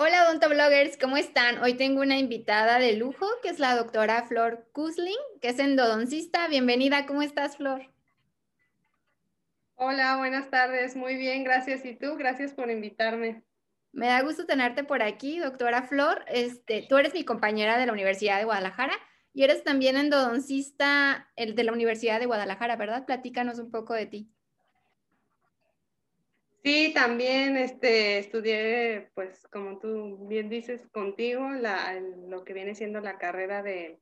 Hola odontobloggers, ¿cómo están? Hoy tengo una invitada de lujo que es la doctora Flor Kusling, que es endodoncista. Bienvenida, ¿cómo estás, Flor? Hola, buenas tardes. Muy bien, gracias. ¿Y tú? Gracias por invitarme. Me da gusto tenerte por aquí, doctora Flor. Este, tú eres mi compañera de la Universidad de Guadalajara y eres también endodoncista de la Universidad de Guadalajara, ¿verdad? Platícanos un poco de ti. Sí, también este, estudié, pues como tú bien dices, contigo, lo que viene siendo la carrera de,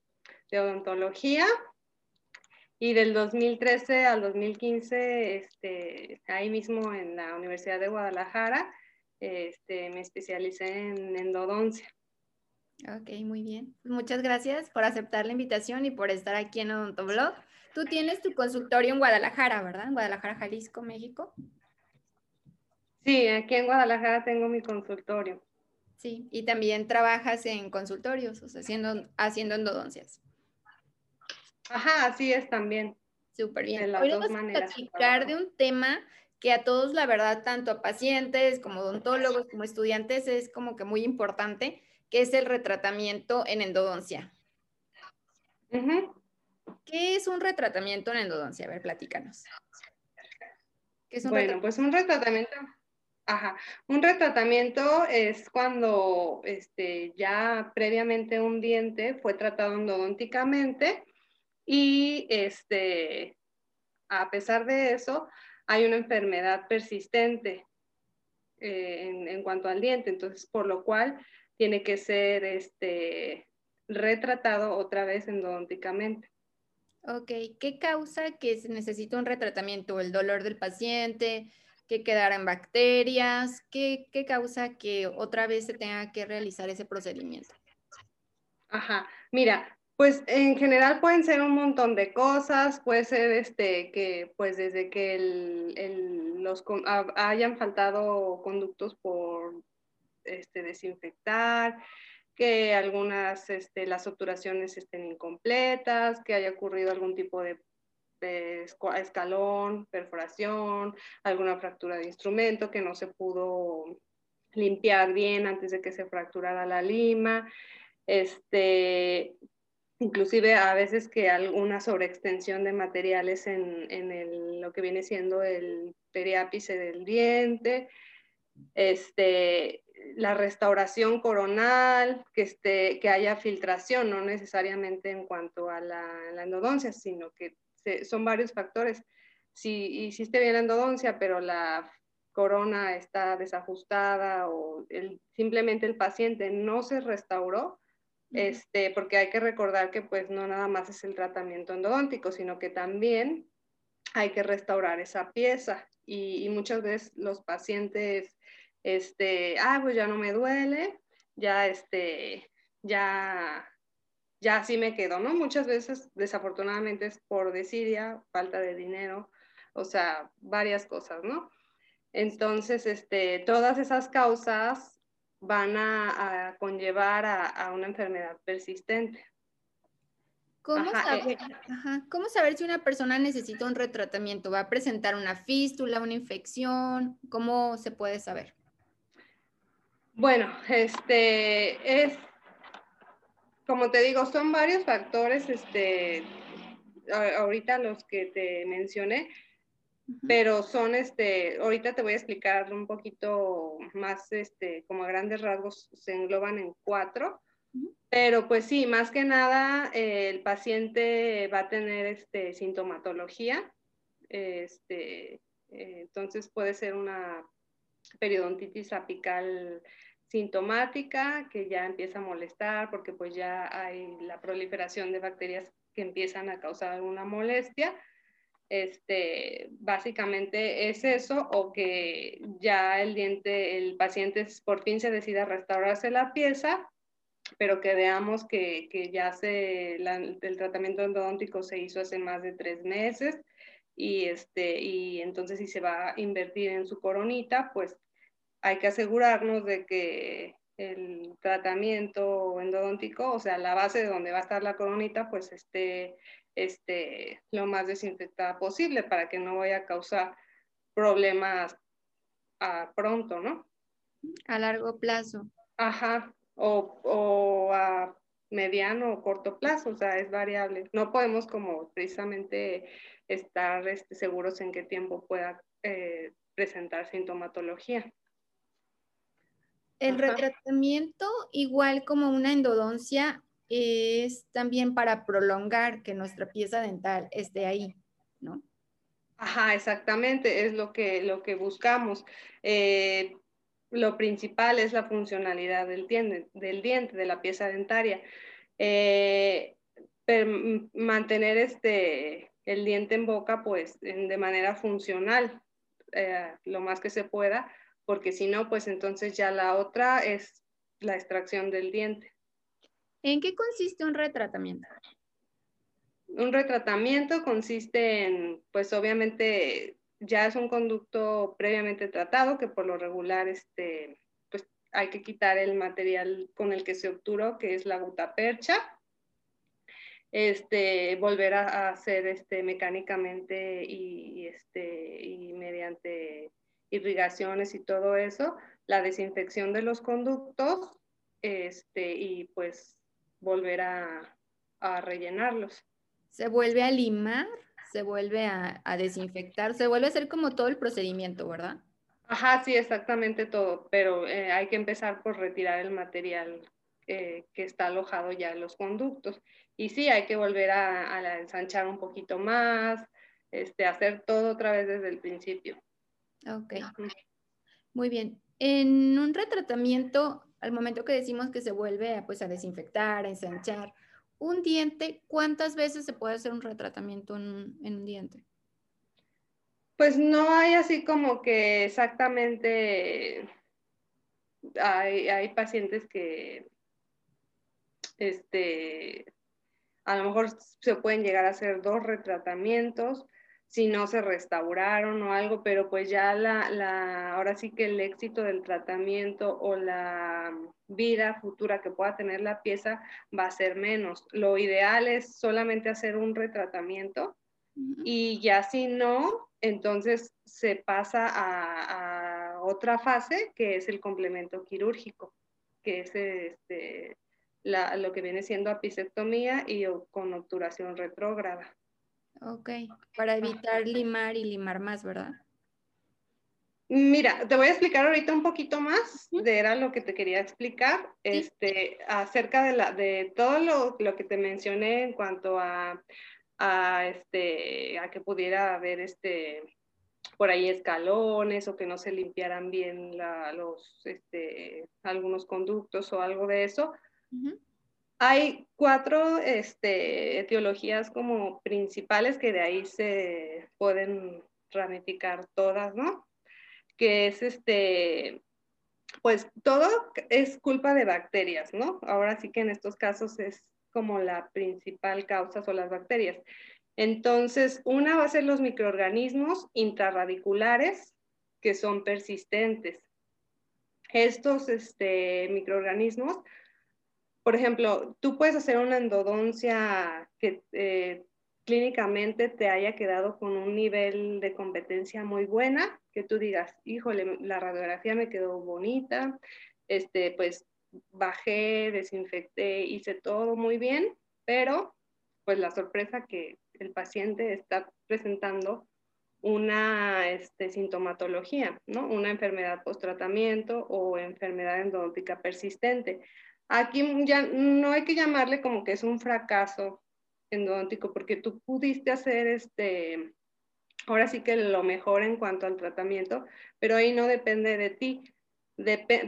odontología. Y del 2013 al 2015, este, ahí mismo en la Universidad de Guadalajara, este, me especialicé en endodoncia. Ok, muy bien. Muchas gracias por aceptar la invitación y por estar aquí en Odontoblog. Tú tienes tu consultorio en Guadalajara, ¿verdad? En Guadalajara, Jalisco, México. Sí, aquí en Guadalajara tengo mi consultorio. Sí, y también trabajas en consultorios, o sea, haciendo, haciendo endodoncias. Ajá, así es también. Súper bien. Hoy vamos a platicar de un tema que a todos, la verdad, tanto a pacientes como odontólogos, como estudiantes, es como que muy importante, que es el retratamiento en endodoncia. ¿Qué es un retratamiento en endodoncia? A ver, platícanos. ¿Qué es un bueno, pues un retratamiento Ajá. Un retratamiento es cuando este, ya previamente un diente fue tratado endodónticamente y este, a pesar de eso hay una enfermedad persistente eh, en, cuanto al diente, entonces por lo cual tiene que ser este, retratado otra vez endodónticamente. Ok, ¿qué causa que se necesita un retratamiento? ¿El dolor del paciente? Que quedara en bacterias? ¿Qué, causa que otra vez se tenga que realizar ese procedimiento? Ajá, mira, pues en general pueden ser un montón de cosas, puede ser este que pues desde que los hayan faltado conductos por este, desinfectar, que algunas este, las obturaciones estén incompletas, que haya ocurrido algún tipo de escalón, perforación, alguna fractura de instrumento que no se pudo limpiar bien antes de que se fracturara la lima, este, inclusive a veces que alguna sobreextensión de materiales en, en lo que viene siendo el periápice del diente, este, la restauración coronal, que, esté, que haya filtración, no necesariamente en cuanto a la, la endodoncia, sino que este, son varios factores. Si hiciste bien la endodoncia, pero la corona está desajustada o simplemente el paciente no se restauró, este, porque hay que recordar que pues no nada más es el tratamiento endodóntico, sino que también hay que restaurar esa pieza y, muchas veces los pacientes, este, ah, pues ya no me duele, ya, este, ya ya así me quedo, ¿no? Muchas veces, desafortunadamente, es por desidia, falta de dinero, o sea, varias cosas, ¿no? Entonces, este, todas esas causas van a, conllevar a, una enfermedad persistente. ¿Cómo, saber, ¿Cómo saber si una persona necesita un retratamiento? ¿Va a presentar una fístula, una infección? ¿Cómo se puede saber? Bueno, este es como te digo, son varios factores, este, ahorita los que te mencioné, pero son, este, ahorita te voy a explicar un poquito más, este, como a grandes rasgos se engloban en cuatro, pero pues sí, más que nada el paciente va a tener, este, sintomatología, este, eh, entonces puede ser una periodontitis apical sintomática que ya empieza a molestar porque pues ya hay la proliferación de bacterias que empiezan a causar alguna molestia. Este, básicamente es eso o que ya el diente, el paciente por fin se decida restaurarse la pieza, pero que veamos que, que ya se, el tratamiento endodóntico se hizo hace más de tres meses y, este, y entonces si se va a invertir en su coronita, pues hay que asegurarnos de que el tratamiento endodóntico, o sea, la base de donde va a estar la coronita, pues esté, esté lo más desinfectada posible para que no vaya a causar problemas a pronto, ¿no? A largo plazo. Ajá, o, o a mediano o corto plazo, o sea, es variable. No podemos como precisamente estar este, seguros en qué tiempo pueda eh, presentar sintomatología. El retratamiento, igual como una endodoncia, es también para prolongar que nuestra pieza dental esté ahí, ¿no? Ajá, exactamente, es lo que, lo que buscamos. Eh, lo principal es la funcionalidad del diente, del diente, de la pieza dentaria. Eh, mantener este, el diente en boca, pues, de manera funcional, eh, lo más que se pueda, porque si no, pues entonces ya la otra es la extracción del diente. ¿En qué consiste un retratamiento? Un retratamiento consiste en, pues obviamente ya es un conducto previamente tratado que por lo regular este, pues hay que quitar el material con el que se obturó, que es la gutapercha, este, volver a, hacer este, mecánicamente y, este, y mediante irrigaciones y todo eso, la desinfección de los conductos este, y pues volver a, a rellenarlos. ¿Se vuelve a limar? se vuelve a, desinfectar, se vuelve a hacer como todo el procedimiento, ¿verdad? Ajá, sí, exactamente todo, pero eh, hay que empezar por retirar el material eh, que está alojado ya en los conductos. Y sí, hay que volver a, ensanchar un poquito más, este, hacer todo otra vez desde el principio. Ok. Muy bien. En un retratamiento, al momento que decimos que se vuelve pues, a desinfectar, a ensanchar, un diente, ¿cuántas veces se puede hacer un retratamiento en, un diente? Pues no hay así como que exactamente, hay, pacientes que, este, a lo mejor se pueden llegar a hacer dos retratamientos, si no se restauraron o algo, pero pues ya la, la, ahora sí que el éxito del tratamiento o la vida futura que pueda tener la pieza va a ser menos. Lo ideal es solamente hacer un retratamiento y ya si no, entonces se pasa a, a, otra fase que es el complemento quirúrgico, que es este, la, lo que viene siendo apicectomía y con obturación retrógrada. Ok, para evitar limar y limar más, ¿verdad? Mira, te voy a explicar ahorita un poquito más de era lo que te quería explicar, este, acerca de, la, de todo lo, lo que te mencioné en cuanto a, a, este, a que pudiera haber este, por ahí escalones o que no se limpiaran bien la, los, este, algunos conductos o algo de eso. Hay cuatro este, etiologías como principales que de ahí se pueden ramificar todas, ¿no? Que es este, pues todo es culpa de bacterias, ¿no? Ahora sí que en estos casos es como la principal causa son las bacterias. Entonces, una va a ser los microorganismos intrarradiculares que son persistentes. Estos este, microorganismos por ejemplo, tú puedes hacer una endodoncia que eh, clínicamente te haya quedado con un nivel de competencia muy buena, que tú digas, híjole, la radiografía me quedó bonita, este, pues bajé, desinfecté, hice todo muy bien, pero pues la sorpresa que el paciente está presentando una este, sintomatología, ¿no? Una enfermedad post-tratamiento o enfermedad endodóntica persistente. Aquí ya no hay que llamarle como que es un fracaso endodóntico, porque tú pudiste hacer este, ahora sí que lo mejor en cuanto al tratamiento, pero ahí no depende de ti,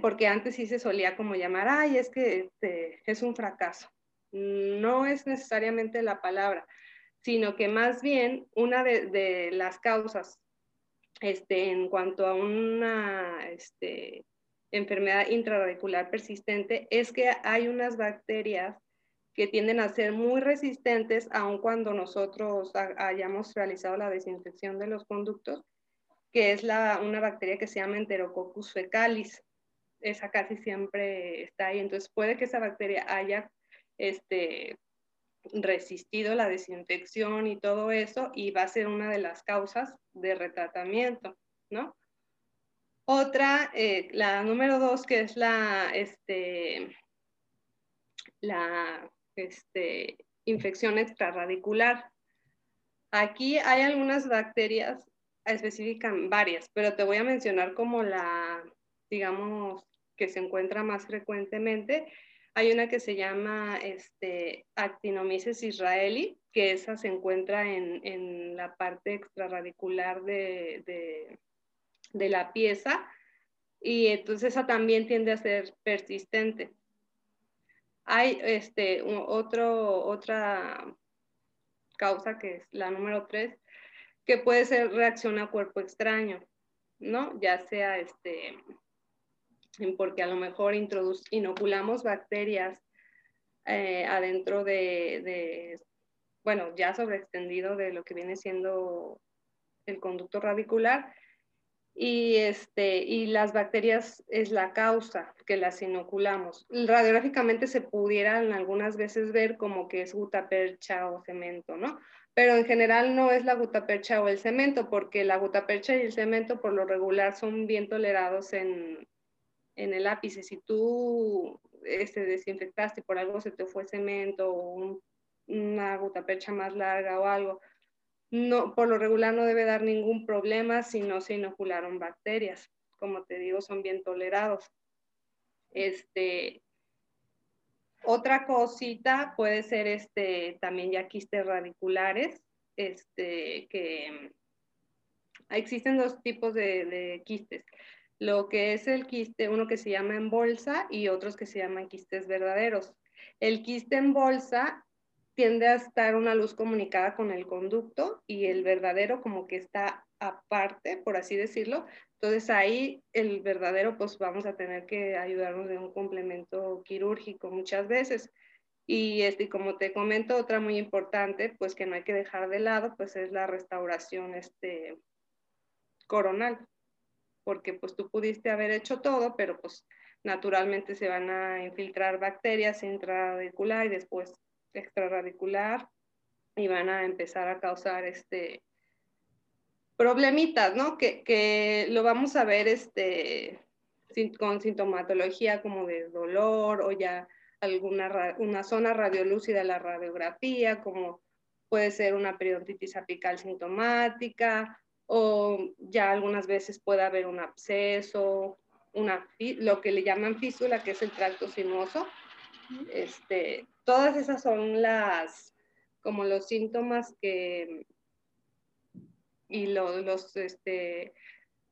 porque antes sí se solía como llamar, ay, es que este, es un fracaso. No es necesariamente la palabra, sino que más bien una de, de las causas este, en cuanto a una este, enfermedad intraradicular persistente es que hay unas bacterias que tienden a ser muy resistentes aun cuando nosotros hayamos realizado la desinfección de los conductos, que es la, una bacteria que se llama Enterococcus fecalis. Esa casi siempre está ahí. Entonces puede que esa bacteria haya este, resistido la desinfección y todo eso y va a ser una de las causas de retratamiento, ¿no? Otra, eh, la número dos, que es la, este, la este, infección extrarradicular. Aquí hay algunas bacterias, especifican varias, pero te voy a mencionar como la, digamos, que se encuentra más frecuentemente. Hay una que se llama este, Actinomyces israeli, que esa se encuentra en, la parte extraradicular de, de, la pieza y entonces esa también tiende a ser persistente. Hay este, otro, otra causa que es la número tres, que puede ser reacción a cuerpo extraño, ¿no? Ya sea este, porque a lo mejor inoculamos bacterias eh, adentro de, bueno, ya sobreextendido de lo que viene siendo el conducto radicular. Y, este, y las bacterias es la causa que las inoculamos. Radiográficamente se pudieran algunas veces ver como que es gutapercha o cemento, ¿no? Pero en general no es la gutapercha o el cemento, porque la gutapercha y el cemento por lo regular son bien tolerados en, en el ápice, si tú este, desinfectaste por algo se te fue cemento o una gota percha más larga o algo, no, por lo regular no debe dar ningún problema si no se inocularon bacterias. Como te digo, son bien tolerados. Este, otra cosita puede ser este, también ya quistes radiculares, este, que existen dos tipos de, de quistes lo que es el quiste, uno que se llama en bolsa y otros que se llaman quistes verdaderos. El quiste en bolsa tiende a estar una luz comunicada con el conducto y el verdadero como que está aparte, por así decirlo. Entonces ahí el verdadero pues vamos a tener que ayudarnos de un complemento quirúrgico muchas veces. Y este, como te comento, otra muy importante, pues que no hay que dejar de lado, pues es la restauración este, coronal porque pues tú pudiste haber hecho todo, pero pues naturalmente se van a infiltrar bacterias intraradicular y después extraradicular y van a empezar a causar este problemitas, ¿no? Que, lo vamos a ver este, con sintomatología como de dolor o ya alguna una zona radiolúcida la radiografía, como puede ser una periodontitis apical sintomática o ya algunas veces puede haber un absceso, una, lo que le llaman fístula, que es el tracto sinuoso. Este, todas esas son las, como los síntomas que, y los, este,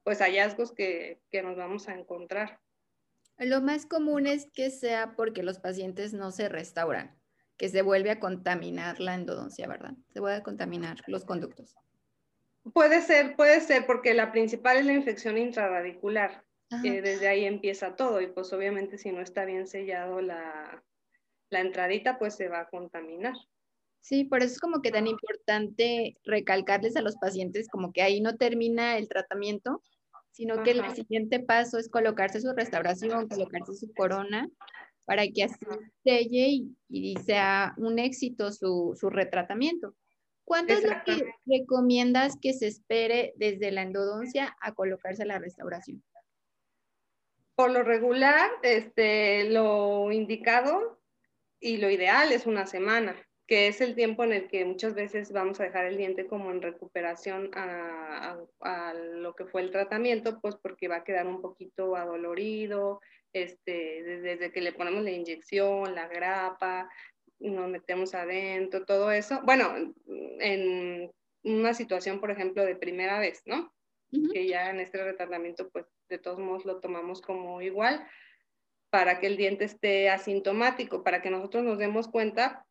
pues hallazgos que, que nos vamos a encontrar. Lo más común es que sea porque los pacientes no se restauran, que se vuelve a contaminar la endodoncia, ¿verdad? Se vuelve a contaminar los conductos. Puede ser, puede ser, porque la principal es la infección intraradicular. Que desde ahí empieza todo y pues obviamente si no está bien sellado la, la entradita, pues se va a contaminar. Sí, por eso es como que tan importante recalcarles a los pacientes como que ahí no termina el tratamiento, sino que el siguiente paso es colocarse su restauración, colocarse su corona, para que así selle y, y sea un éxito su, su retratamiento. ¿Cuánto es lo que recomiendas que se espere desde la endodoncia a colocarse la restauración? Por lo regular, este, lo indicado y lo ideal es una semana, que es el tiempo en el que muchas veces vamos a dejar el diente como en recuperación a, lo que fue el tratamiento, pues porque va a quedar un poquito adolorido, este, desde que le ponemos la inyección, la grapa, nos metemos adentro, todo eso. Bueno, en una situación, por ejemplo, de primera vez, ¿no? Que ya en este retratamiento, pues de todos modos lo tomamos como igual para que el diente esté asintomático, para que nosotros nos demos cuenta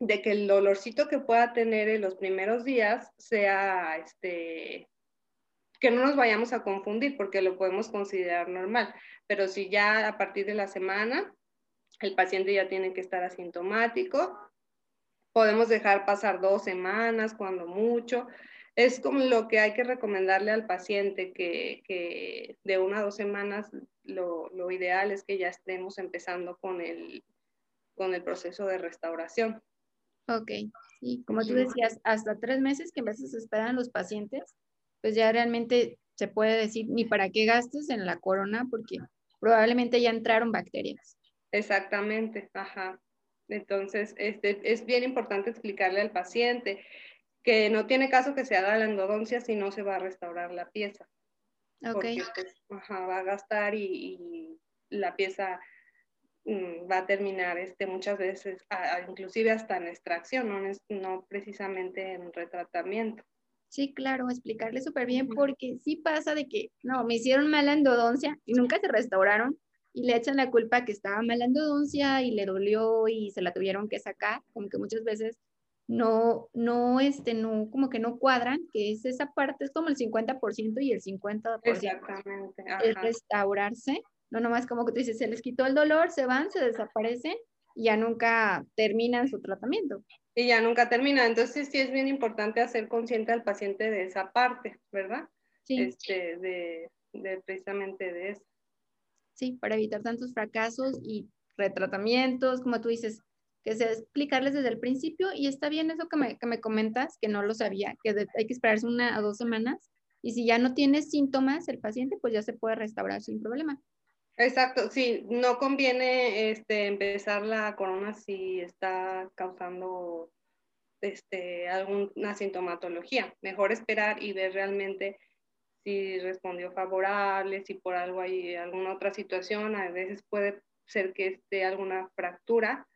de que el dolorcito que pueda tener en los primeros días sea, este, que no nos vayamos a confundir porque lo podemos considerar normal, pero si ya a partir de la semana el paciente ya tiene que estar asintomático. Podemos dejar pasar dos semanas, cuando mucho. Es como lo que hay que recomendarle al paciente, que, de una a dos semanas lo, ideal es que ya estemos empezando con el, con el proceso de restauración. Ok, sí, como tú decías, hasta tres meses que a veces esperan los pacientes, pues ya realmente se puede decir ni para qué gastes en la corona porque probablemente ya entraron bacterias. Exactamente, ajá. Entonces, este, es bien importante explicarle al paciente que no tiene caso que se haga la endodoncia si no se va a restaurar la pieza. Ok. Porque, pues, ajá, va a gastar y, la pieza mm, va a terminar este, muchas veces, inclusive hasta en extracción, no, no precisamente en retratamiento. Sí, claro, explicarle súper bien, porque sí pasa de que, no, me hicieron mala endodoncia y nunca se restauraron y le echan la culpa que estaba mala endodoncia y le dolió y se la tuvieron que sacar, como que muchas veces no, no, este, no, como que no cuadran, que es esa parte, es como el 50% y el 50% Exactamente. es restaurarse, no nomás como que tú dices, se les quitó el dolor, se van, se desaparecen y ya nunca terminan su tratamiento y ya nunca termina. Entonces sí es bien importante hacer consciente al paciente de esa parte, ¿verdad? Sí. Este, de, precisamente de eso. Sí, para evitar tantos fracasos y retratamientos, como tú dices, que sea explicarles desde el principio y está bien eso que me, que me comentas, que no lo sabía, que hay que esperarse una o dos semanas y si ya no tiene síntomas el paciente, pues ya se puede restaurar sin problema. Exacto, sí, no conviene este, empezar la corona si está causando este, alguna sintomatología. Mejor esperar y ver realmente si respondió favorable, si por algo hay alguna otra situación. A veces puede ser que esté alguna fractura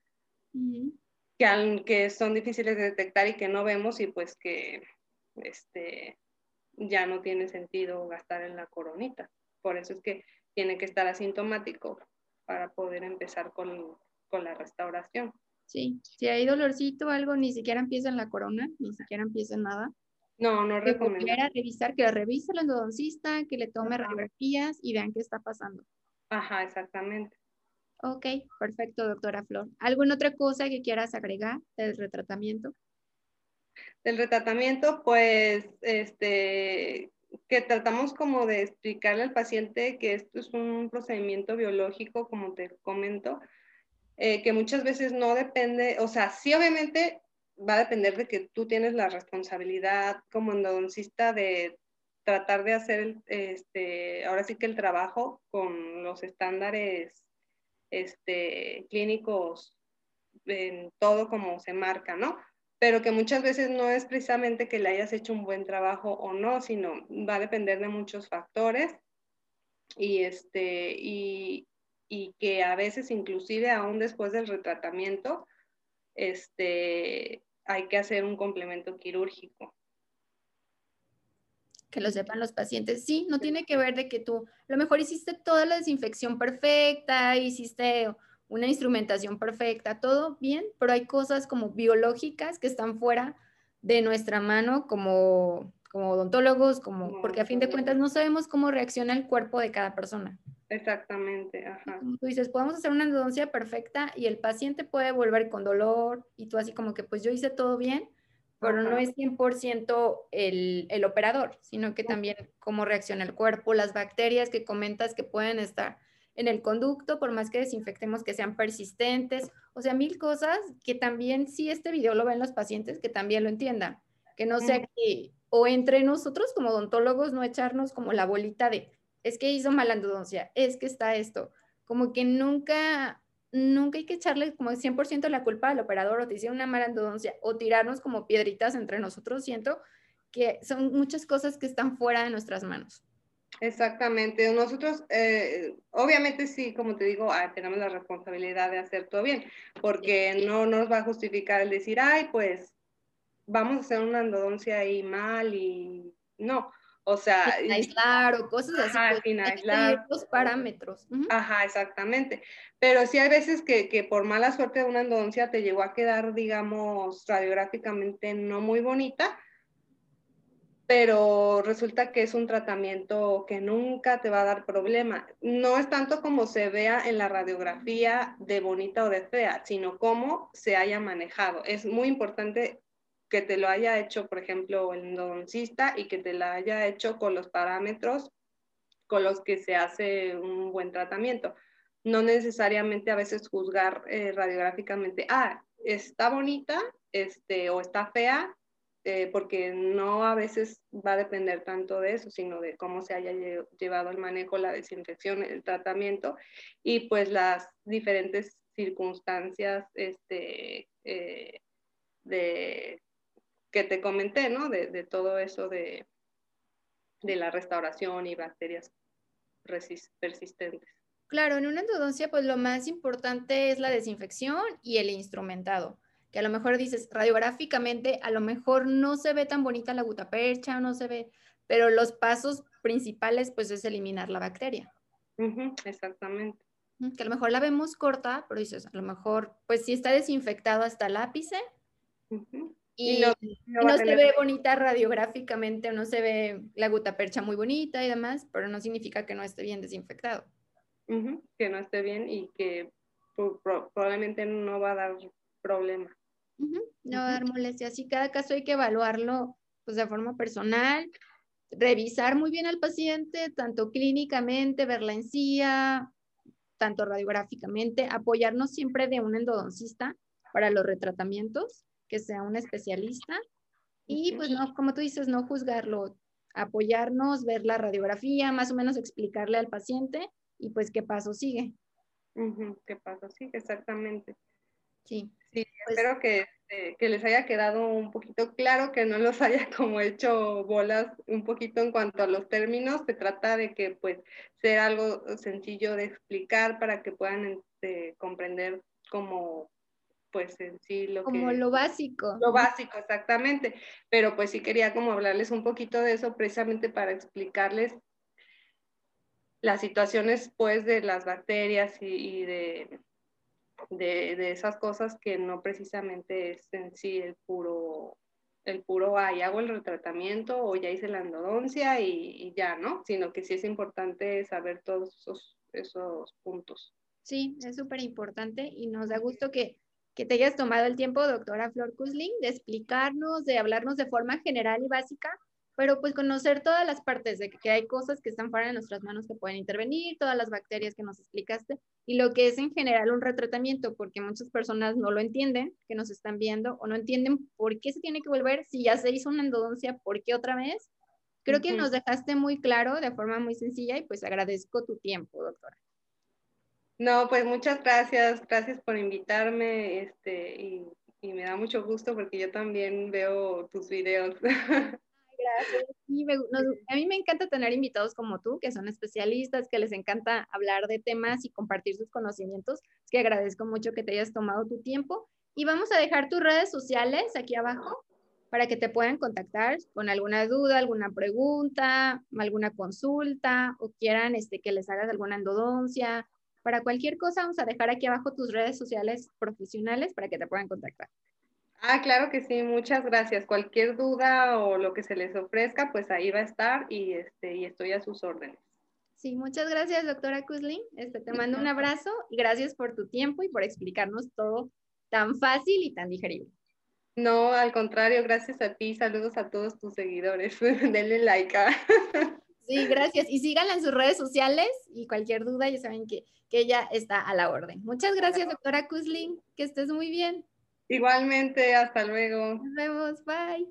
que, que son difíciles de detectar y que no vemos y pues que este, ya no tiene sentido gastar en la coronita. Por eso es que tiene que estar asintomático para poder empezar con, con la restauración. Sí, si hay dolorcito o algo, ni siquiera empieza en la corona, ni siquiera empieza en nada. No, no recomiendo. Que revisar, que revise el endodoncista, que le tome radiografías y vean qué está pasando. Ajá, exactamente. Ok, perfecto, doctora Flor. ¿Alguna otra cosa que quieras agregar del retratamiento? Del retratamiento, pues, este, que tratamos como de explicarle al paciente que esto es un procedimiento biológico, como te comento, eh, que muchas veces no depende, o sea, sí obviamente va a depender de que tú tienes la responsabilidad como endodoncista de tratar de hacer, este, ahora sí que el trabajo con los estándares este, clínicos en todo como se marca, ¿no? pero que muchas veces no es precisamente que le hayas hecho un buen trabajo o no, sino va a depender de muchos factores y, este, y, y que a veces inclusive aún después del retratamiento este, hay que hacer un complemento quirúrgico. Que lo sepan los pacientes. Sí, no tiene que ver de que tú a lo mejor hiciste toda la desinfección perfecta, hiciste una instrumentación perfecta, todo bien, pero hay cosas como biológicas que están fuera de nuestra mano como, como odontólogos, como, porque a fin de cuentas no sabemos cómo reacciona el cuerpo de cada persona. Exactamente, ajá. Como tú dices, podemos hacer una endodoncia perfecta y el paciente puede volver con dolor y tú así como que pues yo hice todo bien, pero no es 100% el, el operador, sino que también cómo reacciona el cuerpo, las bacterias que comentas que pueden estar en el conducto, por más que desinfectemos que sean persistentes, o sea, mil cosas que también, si este video lo ven los pacientes, que también lo entiendan, que no sea que, o entre nosotros como odontólogos, no echarnos como la bolita de, es que hizo mala endodoncia, es que está esto, como que nunca, nunca hay que echarle como 100% la culpa al operador o te hicieron una mala endodoncia o tirarnos como piedritas entre nosotros, siento que son muchas cosas que están fuera de nuestras manos. Exactamente. Nosotros, eh, obviamente sí, como te digo, ah, tenemos la responsabilidad de hacer todo bien, porque no nos va a justificar el decir, ay, pues vamos a hacer una endodoncia ahí mal y no. O sea, sin aislar o cosas así. Ajá, pues, sin aislar. Los parámetros. Ajá, exactamente. Pero sí hay veces que, que por mala suerte de una endodoncia te llegó a quedar, digamos, radiográficamente no muy bonita, pero resulta que es un tratamiento que nunca te va a dar problema. No es tanto como se vea en la radiografía de bonita o de fea, sino cómo se haya manejado. Es muy importante que te lo haya hecho, por ejemplo, el endodoncista y que te lo haya hecho con los parámetros con los que se hace un buen tratamiento. No necesariamente a veces juzgar eh, radiográficamente, ah, está bonita este, o está fea, eh, porque no a veces va a depender tanto de eso, sino de cómo se haya llevado el manejo, la desinfección, el tratamiento y pues las diferentes circunstancias este, eh, de, que te comenté, ¿no? De, de todo eso de, de la restauración y bacterias persistentes. Claro, en una endodoncia, pues lo más importante es la desinfección y el instrumentado que a lo mejor dices radiográficamente, a lo mejor no se ve tan bonita la gutapercha, no se ve, pero los pasos principales pues es eliminar la bacteria. exactamente. Que a lo mejor la vemos corta, pero dices, a lo mejor pues si está desinfectado hasta el ápice y, no, se ve bonita radiográficamente, no se ve la gutapercha muy bonita y demás, pero no significa que no esté bien desinfectado. Que no esté bien y que probablemente no va a dar problema. No dar molestias. Y cada caso hay que evaluarlo pues, de forma personal, revisar muy bien al paciente, tanto clínicamente, ver la encía, tanto radiográficamente, apoyarnos siempre de un endodoncista para los retratamientos, que sea un especialista. Y pues no, como tú dices, no juzgarlo, apoyarnos, ver la radiografía, más o menos explicarle al paciente y pues qué paso sigue. ¿Qué paso sigue? Exactamente. Sí. Sí, pues espero que, este, que, les haya quedado un poquito claro, que no los haya como hecho bolas un poquito en cuanto a los términos. Se trata de que pues sea algo sencillo de explicar para que puedan este, comprender como pues en sí lo como lo básico. Lo básico, exactamente. Pero pues sí quería como hablarles un poquito de eso precisamente para explicarles las situaciones pues de las bacterias y de de, esas cosas que no precisamente es en sí el puro, el puro, ay, hago el retratamiento o ya hice la endodoncia y, ya, ¿no? Sino que sí es importante saber todos esos, esos puntos. Sí, es súper importante y nos da gusto que, que te hayas tomado el tiempo, doctora Flor Kusling, de explicarnos, de hablarnos de forma general y básica pero pues conocer todas las partes de que hay cosas que están fuera de nuestras manos que pueden intervenir, todas las bacterias que nos explicaste y lo que es en general un retratamiento, porque muchas personas no lo entienden, que nos están viendo o no entienden por qué se tiene que volver, si ya se hizo una endodoncia, ¿por qué otra vez? Creo que nos dejaste muy claro de forma muy sencilla y pues agradezco tu tiempo, doctora. No, pues muchas gracias, gracias por invitarme este, y, y me da mucho gusto porque yo también veo tus videos. a mí me encanta tener invitados como tú, que son especialistas, que les encanta hablar de temas y compartir sus conocimientos. Es que agradezco mucho que te hayas tomado tu tiempo. Y vamos a dejar tus redes sociales aquí abajo para que te puedan contactar con alguna duda, alguna pregunta, alguna consulta o quieran este, que les hagas alguna endodoncia. Para cualquier cosa, vamos a dejar aquí abajo tus redes sociales profesionales para que te puedan contactar. Ah, claro que sí, muchas gracias. Cualquier duda o lo que se les ofrezca, pues ahí va a estar y, este, y estoy a sus órdenes. Sí, muchas gracias, doctora Kuslin. Este, te mando un abrazo y gracias por tu tiempo y por explicarnos todo tan fácil y tan digerible. No, al contrario, gracias a ti. Saludos a todos tus seguidores. Denle like. ¿ah? Sí, gracias. Y síganla en sus redes sociales y cualquier duda, ya saben que, que ella está a la orden. Muchas gracias, doctora Kuslin. Que estés muy bien. Igualmente, hasta luego. Nos vemos, bye.